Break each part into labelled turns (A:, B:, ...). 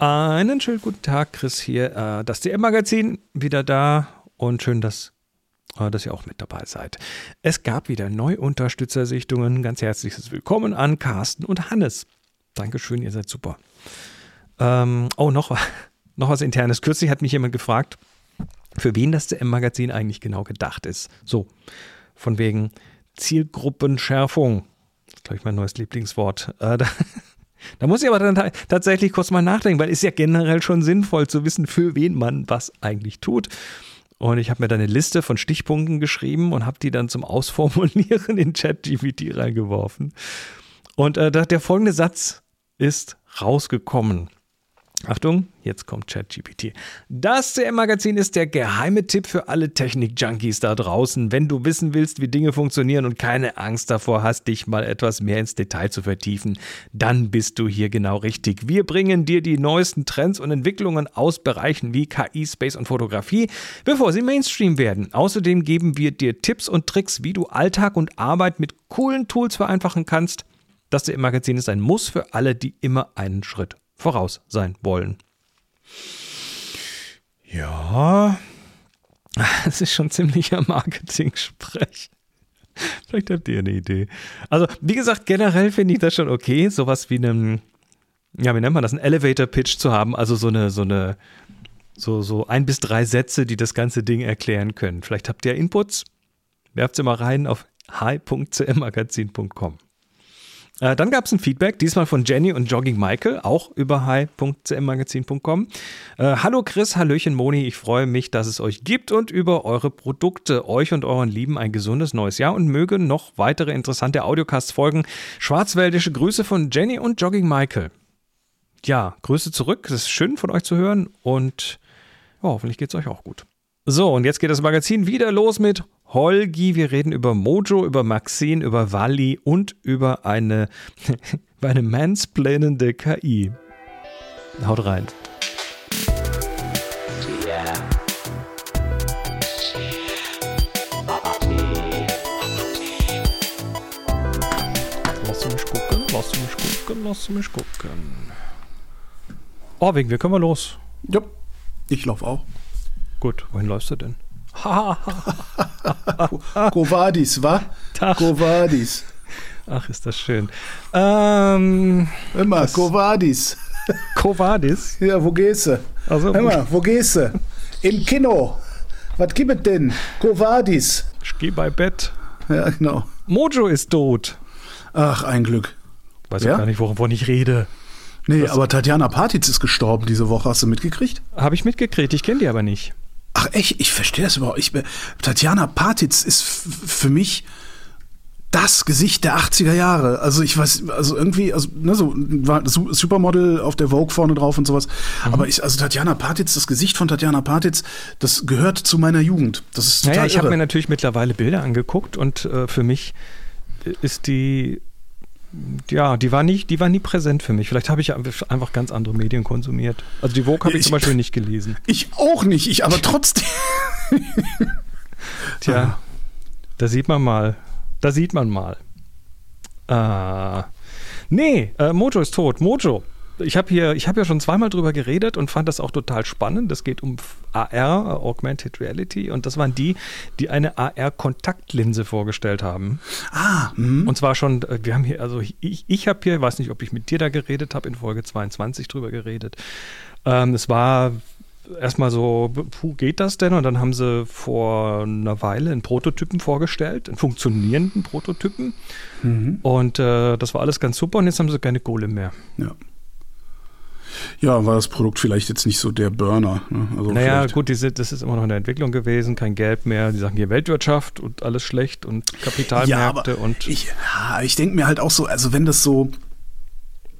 A: Einen schönen guten Tag, Chris hier. Äh, das DM-Magazin wieder da und schön, dass, äh, dass ihr auch mit dabei seid. Es gab wieder Neuunterstützersichtungen. Ganz herzliches Willkommen an Carsten und Hannes. Dankeschön, ihr seid super. Ähm, oh, noch, noch was Internes. Kürzlich hat mich jemand gefragt, für wen das DM-Magazin eigentlich genau gedacht ist. So, von wegen Zielgruppenschärfung. Das ist, glaube ich, mein neues Lieblingswort. Äh, da, da muss ich aber dann tatsächlich kurz mal nachdenken, weil es ist ja generell schon sinnvoll zu wissen, für wen man was eigentlich tut. Und ich habe mir dann eine Liste von Stichpunkten geschrieben und habe die dann zum Ausformulieren in ChatGPT reingeworfen. Und äh, der folgende Satz ist rausgekommen. Achtung, jetzt kommt ChatGPT. Das CM-Magazin ist der geheime Tipp für alle Technik-Junkies da draußen. Wenn du wissen willst, wie Dinge funktionieren und keine Angst davor hast, dich mal etwas mehr ins Detail zu vertiefen, dann bist du hier genau richtig. Wir bringen dir die neuesten Trends und Entwicklungen aus Bereichen wie KI, Space und Fotografie, bevor sie Mainstream werden. Außerdem geben wir dir Tipps und Tricks, wie du Alltag und Arbeit mit coolen Tools vereinfachen kannst. Das CM-Magazin ist ein Muss für alle, die immer einen Schritt voraus sein wollen. Ja, es ist schon ziemlicher Marketing-Sprech. Vielleicht habt ihr eine Idee. Also, wie gesagt, generell finde ich das schon okay, sowas wie einem, ja, wie nennt man das, einen Elevator-Pitch zu haben, also so eine, so eine, so, so ein bis drei Sätze, die das ganze Ding erklären können. Vielleicht habt ihr Inputs, werft sie mal rein auf hi.cmmagazin.com. Äh, dann gab es ein Feedback, diesmal von Jenny und Jogging Michael, auch über hi.cmmagazin.com. Äh, Hallo Chris, Hallöchen Moni, ich freue mich, dass es euch gibt und über eure Produkte. Euch und euren Lieben ein gesundes neues Jahr und möge noch weitere interessante Audiocasts folgen. Schwarzwäldische Grüße von Jenny und Jogging Michael. Ja, Grüße zurück, es ist schön von euch zu hören und ja, hoffentlich geht es euch auch gut. So, und jetzt geht das Magazin wieder los mit Holgi. Wir reden über Mojo, über Maxine, über Wally und über eine, eine mansplainende KI. Haut rein. Lass mich gucken, lass mich gucken, lass mich gucken. Oh, wegen wir können wir los.
B: Ja, ich laufe auch.
A: Gut, wohin läufst du denn?
B: Kovadis, wa? Kovadis.
A: Ach, ist das schön. Ähm,
B: Immer, Kovadis.
A: Kovadis?
B: Ja, wo gehst du? Also, Immer, wo gehst du? Im Kino. Was gibt es denn? Kovadis.
A: Ich geh bei Bett.
B: Ja, genau.
A: Mojo ist tot.
B: Ach, ein Glück.
A: Weiß ja? gar nicht, wovon ich rede.
B: Nee, Was? aber Tatjana Partitz ist gestorben diese Woche. Hast du mitgekriegt?
A: Habe ich mitgekriegt. Ich kenne die aber nicht.
B: Ach echt, ich verstehe das überhaupt. Ich, Tatjana Partitz ist für mich das Gesicht der 80er Jahre. Also ich weiß, also irgendwie, also ne, so war Supermodel auf der Vogue vorne drauf und sowas. Mhm. Aber ich, also Tatjana Partitz, das Gesicht von Tatjana Partitz, das gehört zu meiner Jugend. Das ist total
A: naja, ich habe mir natürlich mittlerweile Bilder angeguckt und äh, für mich ist die ja, die war, nicht, die war nie präsent für mich. Vielleicht habe ich einfach ganz andere Medien konsumiert. Also die Vogue habe ich, ich, zum Beispiel nicht gelesen.
B: Ich auch nicht, ich aber trotzdem.
A: Tja, da sieht man mal. Da sieht man mal. Äh, nee, äh, Mojo ist tot. Mojo ich habe hier, ich habe ja schon zweimal drüber geredet und fand das auch total spannend. Es geht um AR, Augmented Reality, und das waren die, die eine AR-Kontaktlinse vorgestellt haben.
B: Ah,
A: mh. und zwar schon, äh, wir haben hier, also ich, ich habe hier, weiß nicht, ob ich mit dir da geredet habe, in Folge 22 drüber geredet. Ähm, es war erstmal so, puh, geht das denn? Und dann haben sie vor einer Weile einen Prototypen vorgestellt, einen funktionierenden Prototypen. Mhm. Und äh, das war alles ganz super und jetzt haben sie keine Kohle mehr.
B: Ja. Ja, war das Produkt vielleicht jetzt nicht so der Burner. Ne?
A: Also naja, gut, diese, das ist immer noch in der Entwicklung gewesen, kein Geld mehr. Die sagen hier Weltwirtschaft und alles schlecht und Kapitalmärkte
B: ja,
A: und.
B: Ich, ja, ich denke mir halt auch so, also wenn das so,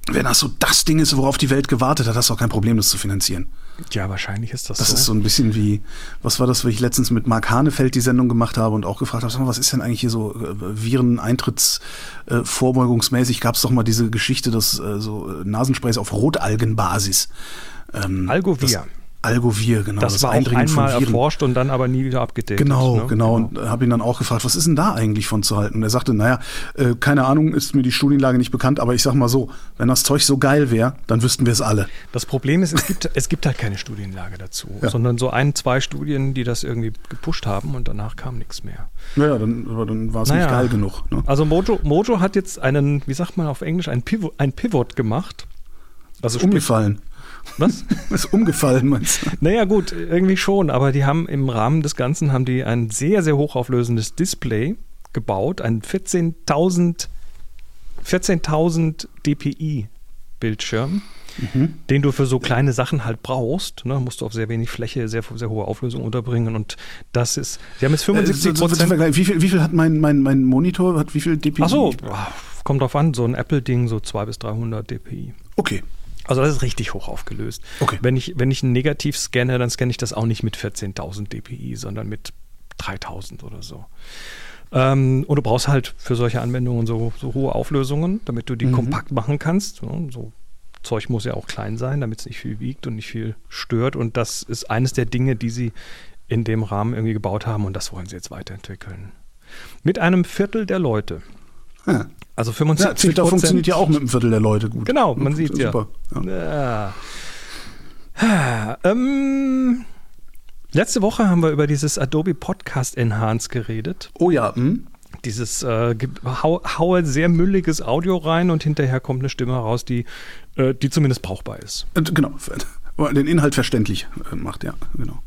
B: wenn das so das Ding ist, worauf die Welt gewartet hat, hast du auch kein Problem, das zu finanzieren.
A: Ja, wahrscheinlich ist das,
B: das
A: so.
B: Das ist so ein bisschen wie, was war das, was ich letztens mit Marc Hanefeld die Sendung gemacht habe und auch gefragt habe, was ist denn eigentlich hier so äh, Viren-Eintrittsvorbeugungsmäßig? Äh, Gab es doch mal diese Geschichte, dass äh, so Nasensprays auf Rotalgenbasis.
A: Ähm, Algovia.
B: Das, Algovir, genau.
A: Das, das war auch einmal erforscht und dann aber nie wieder abgedatet.
B: Genau, ne? genau. Und genau. habe ihn dann auch gefragt, was ist denn da eigentlich von zu halten? Und er sagte, naja, äh, keine Ahnung, ist mir die Studienlage nicht bekannt, aber ich sag mal so, wenn das Zeug so geil wäre, dann wüssten wir es alle.
A: Das Problem ist, es gibt, es gibt halt keine Studienlage dazu, ja. sondern so ein, zwei Studien, die das irgendwie gepusht haben und danach kam nichts mehr.
B: Naja, dann, dann war es naja. nicht geil genug.
A: Ne? Also Mojo, Mojo hat jetzt einen, wie sagt man auf Englisch, ein Pivot, ein Pivot gemacht.
B: Also umgefallen.
A: Was?
B: Ist umgefallen, meinst du?
A: Naja, gut, irgendwie schon, aber die haben im Rahmen des Ganzen haben die ein sehr, sehr hochauflösendes Display gebaut, ein 14.000 14.000 dpi Bildschirm, mhm. den du für so kleine Sachen halt brauchst. Ne? Musst du auf sehr wenig Fläche, sehr, sehr hohe Auflösung unterbringen und das ist, sie haben jetzt 75 Prozent.
B: Äh, wie, viel, wie viel hat mein, mein, mein Monitor, hat wie viel dpi?
A: Achso, kommt drauf an, so ein Apple-Ding, so 200 bis 300 dpi.
B: Okay.
A: Also das ist richtig hoch aufgelöst.
B: Okay.
A: Wenn ich, wenn ich ein Negativ scanne, dann scanne ich das auch nicht mit 14.000 dpi, sondern mit 3000 oder so. Ähm, und du brauchst halt für solche Anwendungen so, so hohe Auflösungen, damit du die mhm. kompakt machen kannst. So Zeug muss ja auch klein sein, damit es nicht viel wiegt und nicht viel stört. Und das ist eines der Dinge, die sie in dem Rahmen irgendwie gebaut haben und das wollen sie jetzt weiterentwickeln. Mit einem Viertel der Leute.
B: Ja.
A: Also 75 ja,
B: Twitter funktioniert ja auch mit einem Viertel der Leute gut.
A: Genau, man sieht ja. Super. ja. ja. Ähm, letzte Woche haben wir über dieses Adobe Podcast Enhance geredet.
B: Oh ja. Hm?
A: Dieses äh, hau, haue sehr mülliges Audio rein und hinterher kommt eine Stimme raus, die, äh, die zumindest brauchbar ist.
B: Genau, den Inhalt verständlich äh, macht, ja, genau.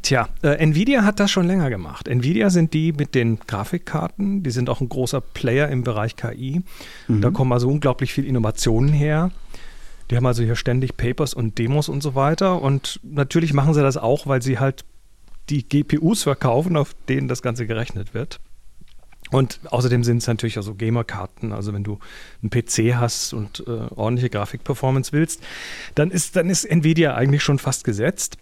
A: Tja, äh, Nvidia hat das schon länger gemacht. Nvidia sind die mit den Grafikkarten, die sind auch ein großer Player im Bereich KI. Mhm. Da kommen also unglaublich viel Innovationen her. Die haben also hier ständig Papers und Demos und so weiter. Und natürlich machen sie das auch, weil sie halt die GPUs verkaufen, auf denen das Ganze gerechnet wird. Und außerdem sind es natürlich also Gamer-Karten. Also wenn du einen PC hast und äh, ordentliche Grafikperformance willst, dann ist, dann ist Nvidia eigentlich schon fast gesetzt.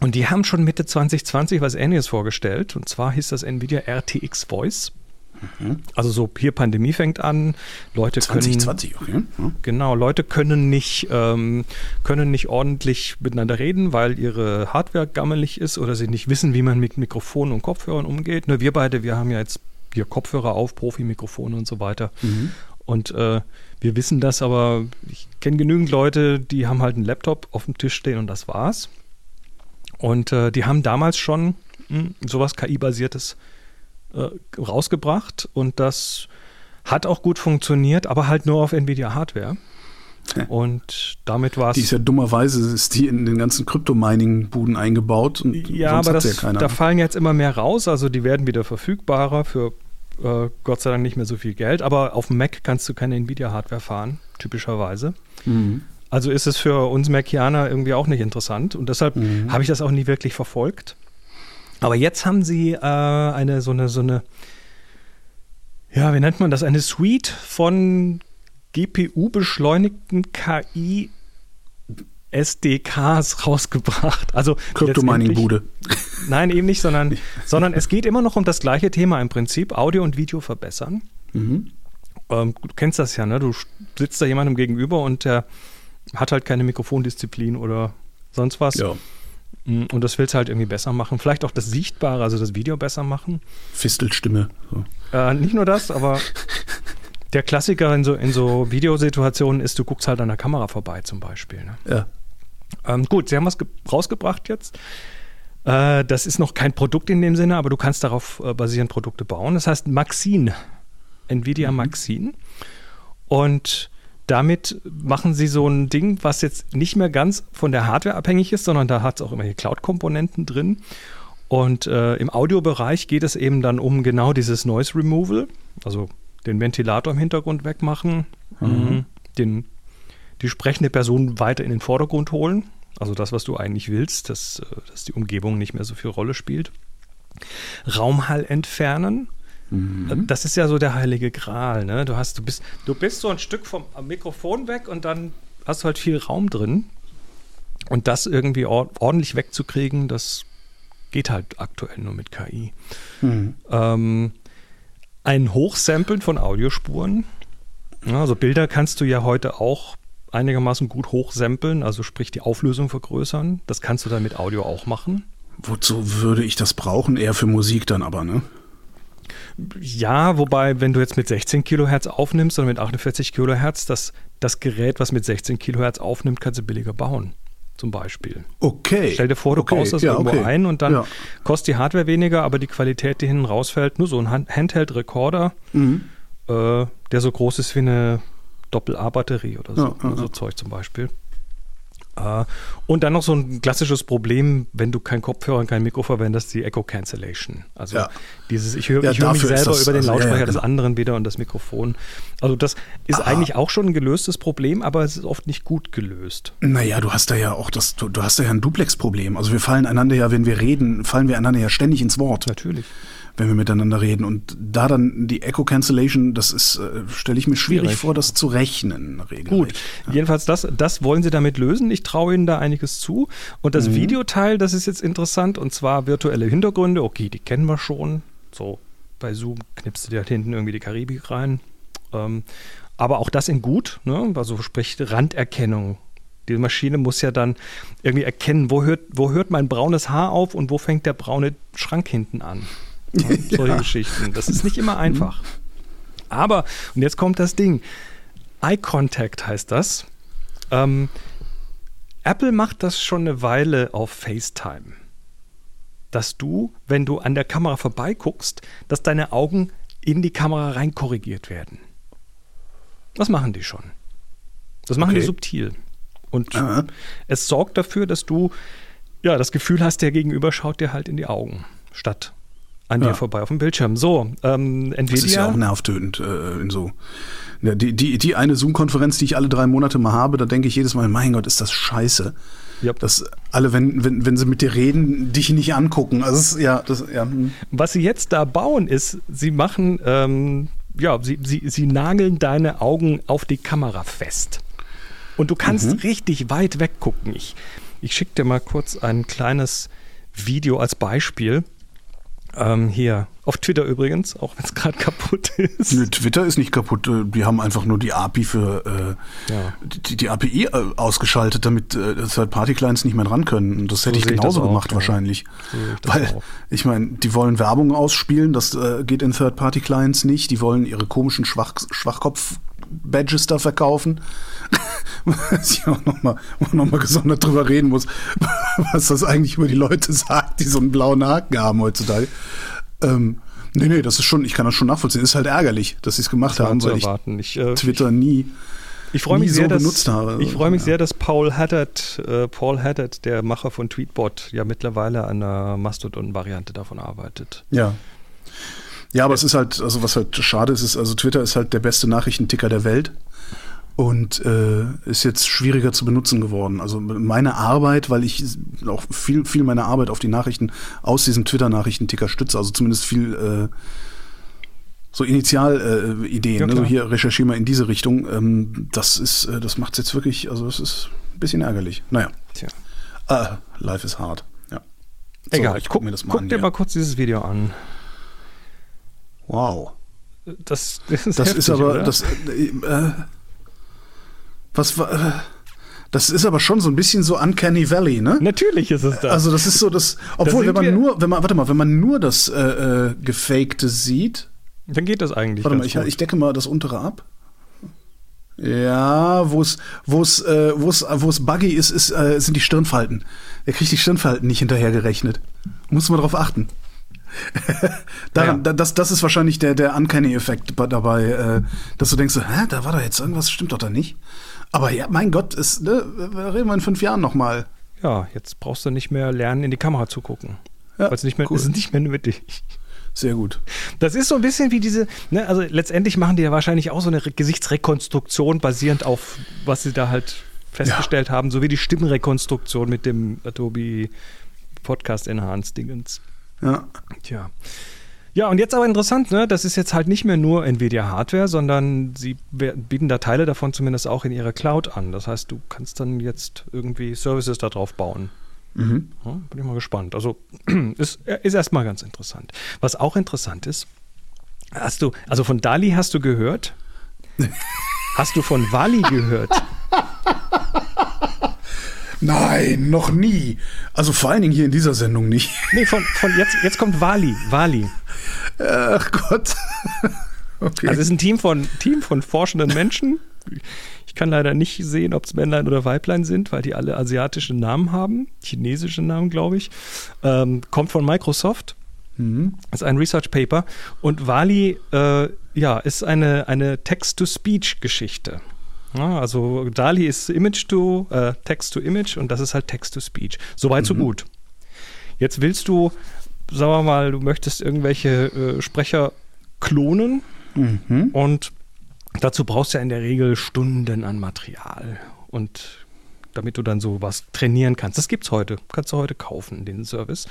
A: Und die haben schon Mitte 2020 was Ähnliches vorgestellt. Und zwar hieß das Nvidia RTX Voice. Mhm. Also so hier Pandemie fängt an, Leute
B: 2020,
A: können okay. ja. genau Leute können nicht ähm, können nicht ordentlich miteinander reden, weil ihre Hardware gammelig ist oder sie nicht wissen, wie man mit Mikrofonen und Kopfhörern umgeht. Nur wir beide, wir haben ja jetzt hier Kopfhörer auf, Profi-Mikrofone und so weiter. Mhm. Und äh, wir wissen das, aber ich kenne genügend Leute, die haben halt einen Laptop auf dem Tisch stehen und das war's. Und äh, die haben damals schon mh, hm, sowas KI-basiertes äh, rausgebracht und das hat auch gut funktioniert, aber halt nur auf Nvidia-Hardware. Und damit war es.
B: Die ist ja dummerweise ist die in den ganzen Krypto-Mining-Buden eingebaut. Und
A: ja, aber das, ja da fallen jetzt immer mehr raus. Also die werden wieder verfügbarer für äh, Gott sei Dank nicht mehr so viel Geld. Aber auf dem Mac kannst du keine Nvidia-Hardware fahren, typischerweise. Mhm. Also ist es für uns Macianer irgendwie auch nicht interessant und deshalb mhm. habe ich das auch nie wirklich verfolgt. Aber jetzt haben sie äh, eine so eine so eine ja, wie nennt man das? Eine Suite von GPU-beschleunigten KI SDKs rausgebracht. Also
B: Kryptomining-Bude.
A: Nein, eben nicht, sondern, sondern es geht immer noch um das gleiche Thema im Prinzip: Audio und Video verbessern. Mhm. Ähm, du kennst das ja, ne? Du sitzt da jemandem gegenüber und der hat halt keine Mikrofondisziplin oder sonst was. Ja. Mm, und das willst du halt irgendwie besser machen. Vielleicht auch das Sichtbare, also das Video besser machen.
B: Fistelstimme.
A: So. Äh, nicht nur das, aber der Klassiker in so, in so Videosituationen ist, du guckst halt an der Kamera vorbei zum Beispiel. Ne?
B: Ja.
A: Ähm, gut, sie haben was rausgebracht jetzt. Äh, das ist noch kein Produkt in dem Sinne, aber du kannst darauf äh, basierend Produkte bauen. Das heißt Maxine. Nvidia mhm. Maxine. Und damit machen sie so ein Ding, was jetzt nicht mehr ganz von der Hardware abhängig ist, sondern da hat es auch immer hier Cloud-Komponenten drin. Und äh, im Audiobereich geht es eben dann um genau dieses Noise Removal, also den Ventilator im Hintergrund wegmachen, mhm. den, die sprechende Person weiter in den Vordergrund holen, also das, was du eigentlich willst, dass, äh, dass die Umgebung nicht mehr so viel Rolle spielt. Raumhall entfernen, Mhm. Das ist ja so der heilige Gral. Ne? Du, hast, du, bist, du bist so ein Stück vom Mikrofon weg und dann hast du halt viel Raum drin. Und das irgendwie ordentlich wegzukriegen, das geht halt aktuell nur mit KI. Mhm. Ähm, ein Hochsampeln von Audiospuren. Also Bilder kannst du ja heute auch einigermaßen gut hochsampeln, also sprich die Auflösung vergrößern. Das kannst du dann mit Audio auch machen.
B: Wozu würde ich das brauchen? Eher für Musik dann aber, ne?
A: Ja, wobei, wenn du jetzt mit 16 Kilohertz aufnimmst oder mit 48 Kilohertz, das, das Gerät, was mit 16 Kilohertz aufnimmt, kannst du billiger bauen. Zum Beispiel.
B: Okay.
A: Stell dir vor, du
B: okay.
A: baust das
B: ja,
A: irgendwo
B: okay.
A: ein und dann
B: Ja.
A: kostet die Hardware weniger, aber die Qualität, die hinten rausfällt, nur so ein Hand- Handheld-Recorder,
B: Mhm.
A: äh, der so groß ist wie eine Doppel-A-Batterie oder so.
B: Ja,
A: so. Zeug zum Beispiel. Äh, und dann noch so ein klassisches Problem, wenn du kein Kopfhörer und kein Mikro verwendest, die Echo Cancellation. Also
B: Ja.
A: Dieses, ich höre
B: Ja,
A: hör mich selber
B: das-
A: über den
B: also, ja, ja,
A: Lautsprecher des
B: genau.
A: anderen wieder und das Mikrofon. Also das ist
B: Ah.
A: eigentlich auch schon ein gelöstes Problem, aber es ist oft nicht gut gelöst.
B: Naja, du hast da ja auch das, du, du hast da ja ein Duplex-Problem. Also wir fallen einander ja, wenn wir reden, fallen wir einander ja ständig ins Wort,
A: Natürlich.
B: wenn wir miteinander reden. Und da dann die Echo Cancellation, das ist, äh, stelle ich mir schwierig
A: Schwierig.
B: vor, das zu rechnen. Regelrecht.
A: Gut, jedenfalls das, das wollen sie damit lösen. Ich traue ihnen da einiges zu. Und das Videoteil, das ist jetzt interessant, und zwar virtuelle Hintergründe. Okay, die kennen wir schon. So bei Zoom knippst du dir halt hinten irgendwie die Karibik rein. Ähm, aber auch das in gut, ne? also sprich Randerkennung. Die Maschine muss ja dann irgendwie erkennen, wo hört, wo hört mein braunes Haar auf und wo fängt der braune Schrank hinten an. Ja, solche Geschichten. Das ist nicht immer einfach. Aber, und jetzt kommt das Ding. Eye Contact heißt das. Ähm, Apple macht das schon eine Weile auf FaceTime. Dass du, wenn du an der Kamera vorbeiguckst, dass deine Augen in die Kamera rein korrigiert werden. Das machen die schon. Das machen die
B: Okay.
A: subtil. Und
B: Aha.
A: es sorgt dafür, dass du ja das Gefühl hast, der Gegenüber schaut dir halt in die Augen, statt an
B: Ja.
A: dir vorbei auf dem Bildschirm. So, ähm,
B: Das ist ja
A: Nvidia.
B: auch nervtötend äh, in so. Ja, die, die, die eine Zoom-Konferenz, die ich alle drei Monate mal habe, da denke ich jedes Mal, mein Gott, ist das scheiße.
A: Yep.
B: Dass alle, wenn, wenn, wenn sie mit dir reden, dich nicht angucken. Also ja, das, ja. hm.
A: Was sie jetzt da bauen, ist, sie machen, ähm, ja, sie, sie, sie nageln deine Augen auf die Kamera fest. Und du kannst richtig weit weg gucken. Ich, ich schicke dir mal kurz ein kleines Video als Beispiel. Ähm, hier, auf Twitter übrigens, auch wenn es gerade kaputt ist.
B: Nö, Twitter ist nicht kaputt. äh, Die haben einfach nur die API für äh,
A: Ja.
B: die, die API äh, ausgeschaltet, damit äh, Third-Party-Clients nicht mehr dran können. Und das
A: So
B: hätte ich
A: ich
B: genauso
A: auch,
B: gemacht
A: ja.
B: wahrscheinlich.
A: Ich das
B: Weil,
A: auch.
B: ich meine, die wollen Werbung ausspielen, das äh, geht in Third-Party-Clients nicht. Die wollen ihre komischen Schwach Schwachkopf-Badges da verkaufen. Was ich auch nochmal noch mal gesondert drüber reden muss, was das eigentlich über die Leute sagt, die so einen blauen Haken haben heutzutage. Ähm, nee, nee, das ist schon, ich kann das schon nachvollziehen. Ist halt ärgerlich, dass sie es gemacht haben, weil ich
A: erwarten. Ich, äh,
B: Twitter nie.
A: Ich freue mich sehr,
B: so
A: dass,
B: benutzt habe.
A: Ich freue mich
B: Ja.
A: sehr, dass Paul Haddad, äh, Paul Haddad, der Macher von Tweetbot, ja mittlerweile an einer Mastodon-Variante davon arbeitet.
B: Ja. Ja, aber es ist halt, also was halt schade ist, ist, also Twitter ist halt der beste Nachrichtenticker der Welt und äh, ist jetzt schwieriger zu benutzen geworden. Also meine Arbeit, weil ich auch viel, viel meiner Arbeit auf die Nachrichten aus diesem Twitter-Nachrichtenticker stütze, also zumindest viel äh, so Initialideen, äh, Ideen,
A: Ja,
B: ne? so hier recherchiere mal in diese Richtung. Ähm, das ist, äh, das macht es jetzt wirklich, also es ist ein bisschen ärgerlich. Naja,
A: Tja.
B: äh, life is hard. Ja. So,
A: Egal,
B: ich
A: guck,
B: guck mir das mal
A: guck
B: an.
A: dir
B: hier.
A: mal kurz dieses Video an.
B: Wow.
A: Das, das ist,
B: Das
A: heftig,
B: ist aber,
A: oder?
B: das, äh, äh, was war, äh, das ist aber schon so ein bisschen so Uncanny Valley, ne?
A: Natürlich ist es das.
B: Also das ist so das, obwohl,
A: sind
B: wenn man nur, wenn man, warte mal, wenn man nur das äh, äh, Gefakte sieht,
A: Dann geht das eigentlich.
B: warte mal,
A: ganz
B: ich,
A: gut.
B: ich decke mal das untere ab. Ja, wo es, wo es, äh, wo es, wo es buggy ist, ist äh, sind die Stirnfalten. Er kriegt die Stirnfalten nicht hinterhergerechnet. Muss man drauf achten. Daran,
A: Ja.
B: da- das, das ist wahrscheinlich der, der Uncanny-Effekt dabei, äh, dass du denkst, hä, da war doch jetzt irgendwas, stimmt doch da nicht. Aber ja, mein Gott, ist, ne, reden wir in fünf Jahren nochmal.
A: ja, jetzt brauchst du nicht mehr lernen, in die Kamera zu gucken.
B: Ja,
A: Weil es nicht mehr,
B: cool.
A: ist nicht mehr nötig.
B: Sehr gut.
A: Das ist so ein bisschen wie diese, ne, also letztendlich machen die ja wahrscheinlich auch so eine Re Gesichtsrekonstruktion basierend auf, was sie da halt festgestellt haben, so wie die Stimmrekonstruktion mit dem Adobe Podcast Enhanced Dingens.
B: Ja.
A: Tja. Ja, und jetzt aber interessant, ne? Das ist jetzt halt nicht mehr nur Nvidia Hardware, sondern sie bieten da Teile davon zumindest auch in ihrer Cloud an. Das heißt, du kannst dann jetzt irgendwie Services da drauf bauen.
B: Mhm.
A: Ja, bin ich mal gespannt. Also ist, ist erstmal ganz interessant. Was auch interessant ist, hast du, also von Dali hast du gehört? hast du von Wally gehört?
B: Nein, noch nie. Also vor allen Dingen hier in dieser Sendung nicht.
A: Nee, von, von jetzt, jetzt kommt Wali. Wali.
B: Ach Gott.
A: Okay. Also es ist ein Team von, Team von forschenden Menschen. Ich kann leider nicht sehen, ob es Männlein oder Weiblein sind, weil die alle asiatische Namen haben. Chinesische Namen, glaube ich. Ähm, kommt von Microsoft. Mhm. Ist ein Research Paper. Und Wali, äh, ja, ist eine, eine Text-to-Speech-Geschichte. Ja, also DALI ist Image to, äh, Text to Image und das ist halt Text to Speech. Soweit, mhm. so gut. Jetzt willst du, sagen wir mal, du möchtest irgendwelche äh, Sprecher klonen mhm. und dazu brauchst du ja in der Regel Stunden an Material und damit du dann so was trainieren kannst. Das gibt's heute, kannst du heute kaufen, den Service.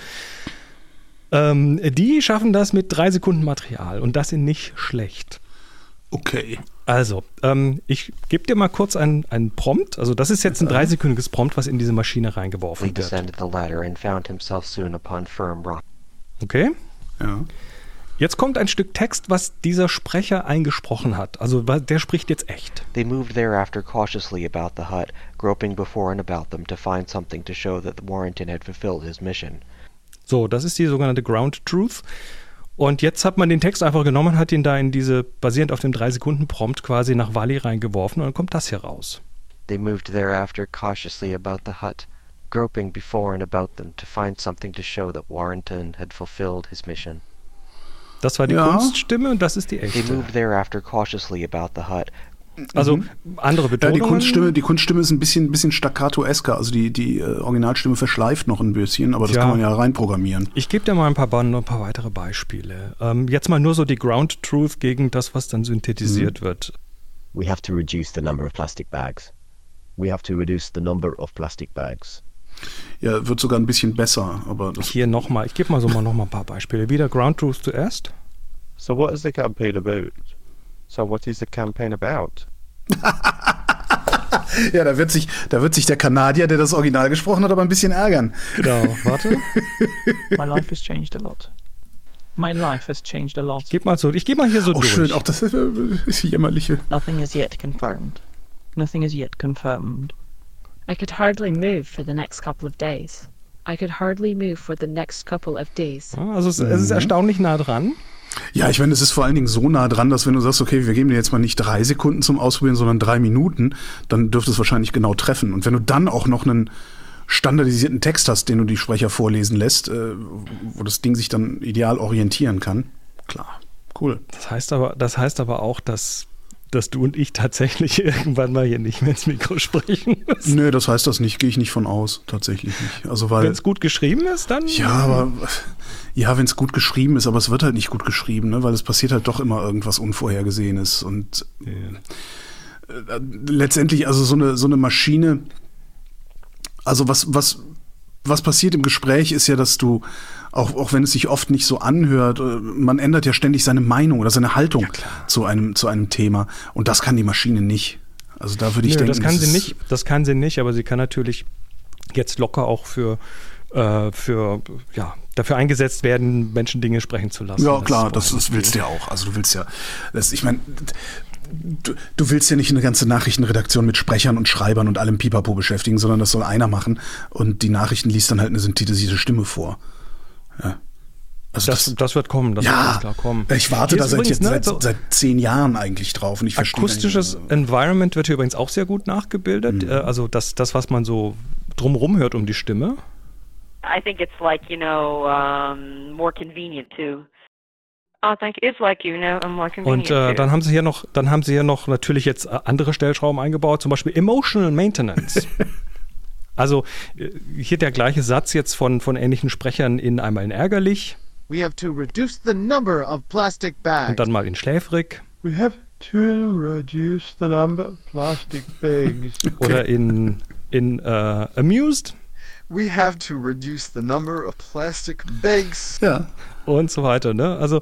A: Ähm, die schaffen das mit drei Sekunden Material und das sind nicht schlecht.
B: Okay.
A: Also, ähm, ich gebe dir mal kurz einen, einen Prompt. Also, das ist jetzt ein dreisekündiges Prompt, was in diese Maschine reingeworfen wird. Okay. Ja. Jetzt kommt ein Stück Text, was dieser Sprecher eingesprochen hat. Also der spricht jetzt echt. They moved thereafter cautiously about the hut, groping before and about them to find something to show that Warrington had fulfilled his mission. So, das ist die sogenannte Ground Truth. Und jetzt hat man den Text einfach genommen, hat ihn da in diese, basierend auf dem 3-Sekunden-Prompt quasi nach Wally reingeworfen und dann kommt das hier raus. They moved thereafter cautiously about the hut, groping before and about them to find something to show that Warrington had fulfilled his mission. Das war die ja. Kunststimme und das ist die echte. They moved thereafter cautiously about the hut, also mhm. andere Betonungen.
B: Ja, die Kunststimme, die Kunststimme ist ein bisschen, bisschen staccato-esker. Also die, die äh, Originalstimme verschleift noch ein bisschen, aber das Tja, kann man ja reinprogrammieren.
A: Ich gebe dir mal ein paar, ein paar weitere Beispiele. Ähm, jetzt mal nur so die Ground Truth gegen das, was dann synthetisiert mhm. wird. We have to reduce the number of plastic bags. We have to reduce the number of plastic bags.
B: Ja, wird sogar ein bisschen besser, aber das
A: Hier nochmal, ich gebe mal so mal noch mal ein paar Beispiele. Wieder Ground Truth zuerst.
C: So what is the campaign about? So what is the campaign about?
B: ja, da wird, sich, da wird sich der Kanadier, der das Original gesprochen hat, aber ein bisschen ärgern.
A: Genau, warte.
D: My life has changed a lot. My life has changed a lot.
A: Gib mal so, ich gebe mal hier so
B: oh,
A: durch.
B: schön, auch das ist, ist jämmerliche.
D: Nothing is yet confirmed. Nothing is yet confirmed. I could hardly move for the next couple of days. I could hardly move for the next couple of days.
A: Also es, es ist mhm. erstaunlich nah dran.
B: Ja, ich meine, es ist vor allen Dingen so nah dran, dass wenn du sagst, okay, wir geben dir jetzt mal nicht drei Sekunden zum Ausprobieren, sondern drei Minuten, dann dürfte es wahrscheinlich genau treffen. Und wenn du dann auch noch einen standardisierten Text hast, den du die Sprecher vorlesen lässt, äh, wo das Ding sich dann ideal orientieren kann, klar, cool.
A: Das heißt aber, das heißt aber auch, dass dass du und ich tatsächlich irgendwann mal hier nicht mehr ins Mikro sprechen
B: müssen. Nee, das heißt das nicht, gehe ich nicht von aus, tatsächlich nicht. Also weil
A: wenn es gut geschrieben ist, dann
B: Ja, aber ja, wenn es gut geschrieben ist, aber es wird halt nicht gut geschrieben, ne, weil es passiert halt doch immer irgendwas unvorhergesehenes und ja. äh, letztendlich also so eine so eine Maschine also was was was passiert im Gespräch ist ja, dass du, auch, auch wenn es sich oft nicht so anhört, äh, man ändert ja ständig seine Meinung oder seine Haltung ja, zu, einem, zu einem Thema. Und das kann die Maschine nicht. Also da würde ich Nö, denken.
A: Das kann sie nicht, das kann sie nicht, aber sie kann natürlich jetzt locker auch für, äh, für ja, dafür eingesetzt werden, Menschen Dinge sprechen zu lassen.
B: Ja, klar, das, das willst du ja auch. Also du willst ja, das, ich meine, du, du willst ja nicht eine ganze Nachrichtenredaktion mit Sprechern und Schreibern und allem Pipapo beschäftigen, sondern das soll einer machen und die Nachrichten liest dann halt eine synthetisierte Stimme vor. Ja.
A: Also das, das, das, wird kommen, das
B: ja,
A: wird klar kommen.
B: Ich warte da seit, ne, seit, seit, zehn Jahren eigentlich drauf. Und ich
A: akustisches Environment wird hier übrigens auch sehr gut nachgebildet. Mhm. Äh, also das, das, was man so drumherum hört um die Stimme. I think it's like, you know, um, more convenient too. Oh, thank you. It's like you know, more convenient. Und äh, dann haben sie hier noch, dann haben sie hier noch natürlich jetzt äh, andere Stellschrauben eingebaut, zum Beispiel Emotional Maintenance. also äh, hier der gleiche Satz jetzt von, von ähnlichen Sprechern in einmal in ärgerlich. We have to reduce the number of plastic bags. Und dann mal in schläfrig. We have to reduce the number of plastic bags. Oder in, in uh, amused. We have to reduce the number of plastic bags. Ja. Und so weiter, ne? Also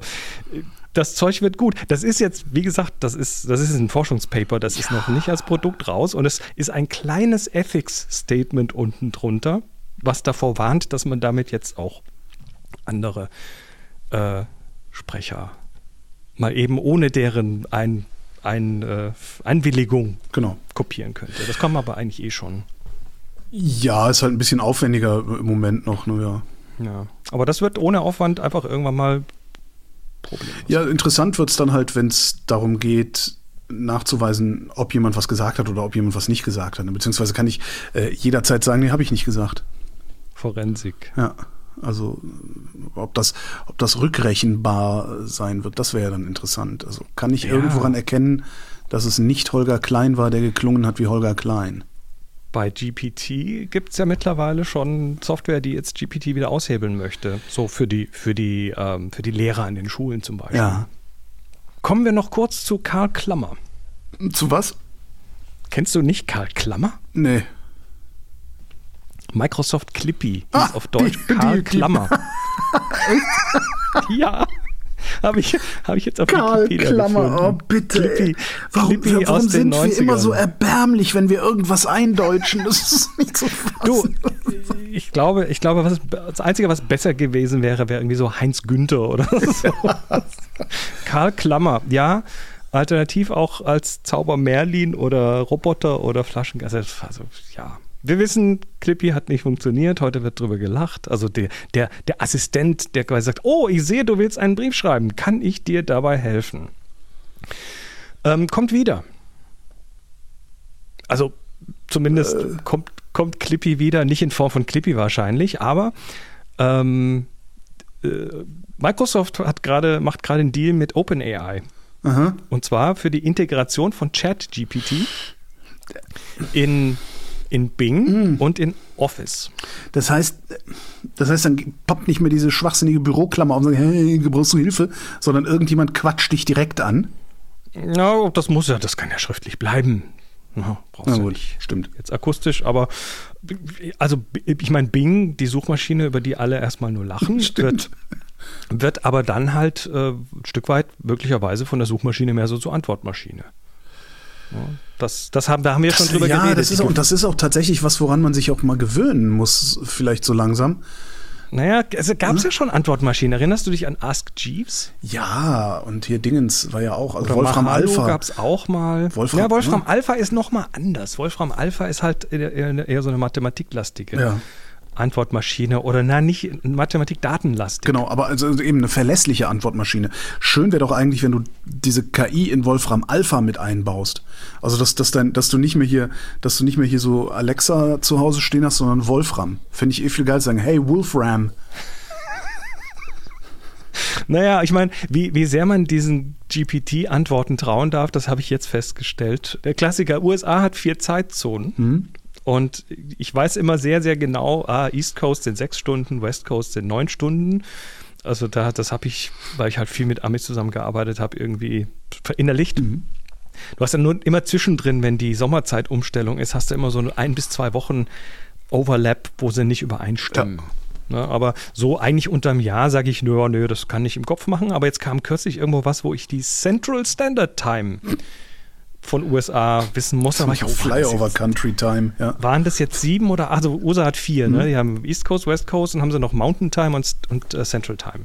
A: das Zeug wird gut. Das ist jetzt, wie gesagt, das ist, das ist ein Forschungspaper, das ja. ist noch nicht als Produkt raus und es ist ein kleines Ethics-Statement unten drunter, was davor warnt, dass man damit jetzt auch andere äh, Sprecher mal eben ohne deren ein ein, äh, Einwilligung
B: Genau.
A: kopieren könnte. Das kann man aber eigentlich eh schon.
B: Ja, ist halt ein bisschen aufwendiger im Moment noch, ne, ja.
A: Ja. Aber das wird ohne Aufwand einfach irgendwann mal problemlos.
B: Ja, interessant wird es dann halt, wenn es darum geht, nachzuweisen, ob jemand was gesagt hat oder ob jemand was nicht gesagt hat. Beziehungsweise kann ich äh, jederzeit sagen, nee, habe ich nicht gesagt.
A: Forensik.
B: Ja. Also ob das, ob das rückrechenbar sein wird, das wäre ja dann interessant. Also kann ich
A: Ja.
B: irgendwo ran erkennen, dass es nicht Holger Klein war, der geklungen hat wie Holger Klein.
A: Bei GPT gibt es ja mittlerweile schon Software, die jetzt GPT wieder aushebeln möchte. So für die, für die, ähm, für die Lehrer an den Schulen zum Beispiel.
B: Ja.
A: Kommen wir noch kurz zu Karl Klammer.
B: Zu was?
A: Kennst du nicht Karl Klammer?
B: Nee.
A: Microsoft Clippy hieß
B: Ah,
A: auf Deutsch
B: die-
A: Karl
B: die- die-
A: Klammer. ja. Habe ich, hab ich jetzt auf
B: Karl
A: Wikipedia
B: Klammer,
A: gefunden.
B: oh bitte.
A: Clippy,
B: warum
A: Clippy
B: warum sind wir immer
A: 90ern.
B: so erbärmlich, wenn wir irgendwas eindeutschen? Das ist nicht so
A: Du,
B: fassen.
A: ich glaube, ich glaube, was, das Einzige, was besser gewesen wäre, wäre irgendwie so Heinz Günther oder so. Karl Klammer, ja. Alternativ auch als Zauber Merlin oder Roboter oder Flaschengas. Also, ja. Wir wissen, Clippy hat nicht funktioniert. Heute wird drüber gelacht. Also der, der, der Assistent, der quasi sagt, oh, ich sehe, du willst einen Brief schreiben. Kann ich dir dabei helfen? Ähm, kommt wieder. Also zumindest kommt, kommt Clippy wieder, nicht in Form von Clippy wahrscheinlich, aber ähm, äh, Microsoft hat gerade, macht gerade einen Deal mit OpenAI.
B: Aha.
A: Und zwar für die Integration von ChatGPT in, in Bing und in Office.
B: Das heißt, das heißt, dann poppt nicht mehr diese schwachsinnige Büroklammer auf und sagt, hey, brauchst du Hilfe, sondern irgendjemand quatscht dich direkt an.
A: Ja, das muss ja, das kann ja schriftlich bleiben. Ja, brauchst
B: Na
A: du nicht.
B: stimmt.
A: Jetzt akustisch, aber also ich meine, Bing, die Suchmaschine, über die alle erstmal nur lachen, wird, wird aber dann halt äh, ein Stück weit möglicherweise von der Suchmaschine mehr so zur Antwortmaschine. Das, das haben, da haben wir schon drüber
B: ja,
A: geredet.
B: das ist, auch, und das ist auch tatsächlich was, woran man sich auch mal gewöhnen muss, vielleicht so langsam.
A: naja, es gab
B: Hm?
A: es ja schon Antwortmaschinen. Erinnerst du dich an Ask Jeeves?
B: Ja, und hier Dingens war ja auch, also
A: Oder
B: Wolfram
A: Mahalo
B: Alpha.
A: gab es auch mal.
B: Wolfram,
A: ja, Wolfram
B: ne?
A: Alpha ist noch mal anders. Wolfram Alpha ist halt eher, eher eher so eine mathematiklastige
B: Ja.
A: Antwortmaschine oder na nicht Mathematik-Datenlastig.
B: Genau, aber also eben eine verlässliche Antwortmaschine. Schön wäre doch eigentlich, wenn du diese KI in Wolfram Alpha mit einbaust. Also dass, dass, dein, dass du nicht mehr hier, dass du nicht mehr hier so Alexa zu Hause stehen hast, sondern Wolfram. Finde ich eh viel geil zu sagen, hey Wolfram.
A: Naja, ich meine, wie, wie sehr man diesen GPT-Antworten trauen darf, das habe ich jetzt festgestellt. Der Klassiker USA hat vier Zeitzonen. Und ich weiß immer sehr, sehr genau, ah, East Coast sind sechs Stunden, West Coast sind neun Stunden. Also da, das habe ich, weil ich halt viel mit Amis zusammengearbeitet habe, irgendwie verinnerlicht. Du hast ja nur immer zwischendrin, wenn die Sommerzeitumstellung ist, hast du immer so ein bis zwei Wochen Overlap, wo sie nicht übereinstimmen. Ne, aber so eigentlich unterm Jahr sage ich, nö, nö, das kann ich im Kopf machen. Aber jetzt kam kürzlich irgendwo was, wo ich die Central Standard Time von USA wissen muss. Aber ich, waren das
B: Flyover
A: jetzt-
B: Country Time, ja.
A: waren das jetzt sieben oder also USA hat vier, ne? Die haben East Coast, West Coast und haben sie noch Mountain Time und, und äh, Central Time.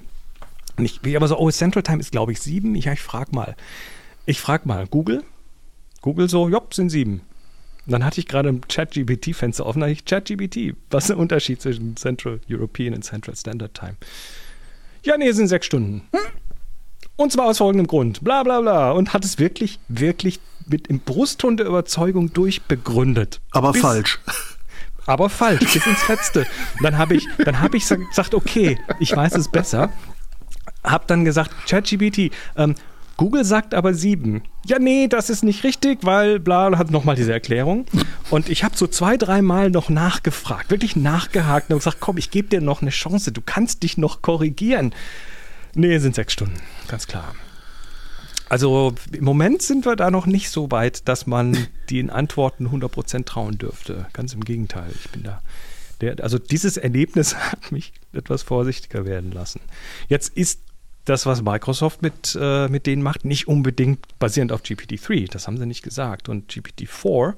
A: Und ich bin aber so, oh, Central Time ist, glaube ich, sieben. Ich, ja, ich frag mal. Ich frag mal, Google. Google so, jopp, sind sieben. Und dann hatte ich gerade ein Chat-GPT-Fenster offen, da hatte ich Chat-GPT. Was ist der Unterschied zwischen Central European und Central Standard Time? Ja, nee, es sind sechs Stunden. Und zwar aus folgendem Grund. Bla bla bla. Und hat es wirklich, wirklich mit im Brustton der Überzeugung durchbegründet.
B: Aber
A: Bis-
B: falsch.
A: aber falsch, bis ins Letzte. Und dann habe ich, dann habe ich sa- gesagt, okay, ich weiß es besser. Hab dann gesagt, ChatGPT, ähm, Google sagt aber sieben. Ja, nee, das ist nicht richtig, weil bla, hat nochmal diese Erklärung. Und ich habe so zwei, dreimal noch nachgefragt, wirklich nachgehakt und gesagt, komm, ich gebe dir noch eine Chance, du kannst dich noch korrigieren. Nee, es sind sechs Stunden, ganz klar. Also im Moment sind wir da noch nicht so weit, dass man den Antworten 100% trauen dürfte. Ganz im Gegenteil. Ich bin da. Der, also dieses Erlebnis hat mich etwas vorsichtiger werden lassen. Jetzt ist das, was Microsoft mit, äh, mit denen macht, nicht unbedingt basierend auf GPT-3. Das haben sie nicht gesagt. Und GPT-4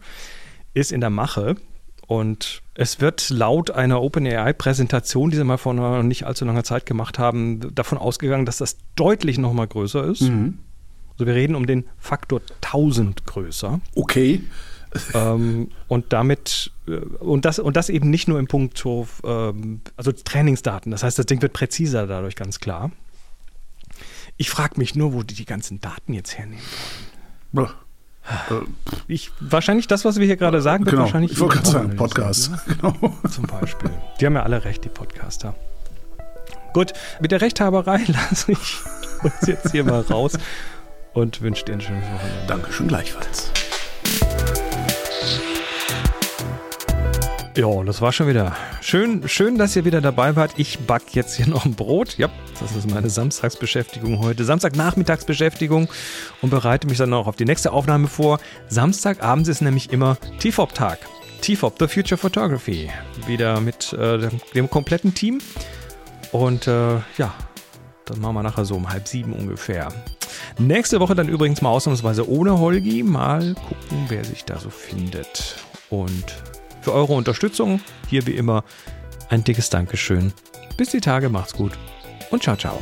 A: ist in der Mache. Und es wird laut einer OpenAI-Präsentation, die sie mal vor nicht allzu langer Zeit gemacht haben, davon ausgegangen, dass das deutlich noch mal größer ist. Also wir reden um den Faktor 1000 größer.
B: Okay.
A: ähm, und damit, äh, und das, und das eben nicht nur im Punkt ähm, also Trainingsdaten. Das heißt, das Ding wird präziser dadurch ganz klar. Ich frage mich nur, wo die die ganzen Daten jetzt hernehmen wollen. Ich, wahrscheinlich das, was wir hier gerade sagen, wird
B: Genau.
A: wahrscheinlich.
B: Ich wollte gerade sagen, Podcast.
A: sein,
B: Genau.
A: Ne? Zum Beispiel. Die haben ja alle recht, die Podcaster. Gut, mit der Rechthaberei lasse ich uns jetzt hier mal raus und wünsche dir ein schönes Wochenende.
B: Dankeschön gleichfalls.
A: Ja, das war schon wieder. Schön, schön, dass ihr wieder dabei wart. Ich back jetzt hier noch ein Brot. Ja, das ist meine Samstagsbeschäftigung heute. Samstagnachmittagsbeschäftigung und bereite mich dann auch auf die nächste Aufnahme vor. Samstagabends ist nämlich immer TFOP-Tag. TFOP, The Future Photography. Wieder mit äh, dem, kompletten Team. Und äh, ja, das machen wir nachher so um halb sieben ungefähr. Nächste Woche dann übrigens mal ausnahmsweise ohne Holgi. Mal gucken, wer sich da so findet. Und für eure Unterstützung hier wie immer ein dickes Dankeschön. Bis die Tage, macht's gut und ciao, ciao.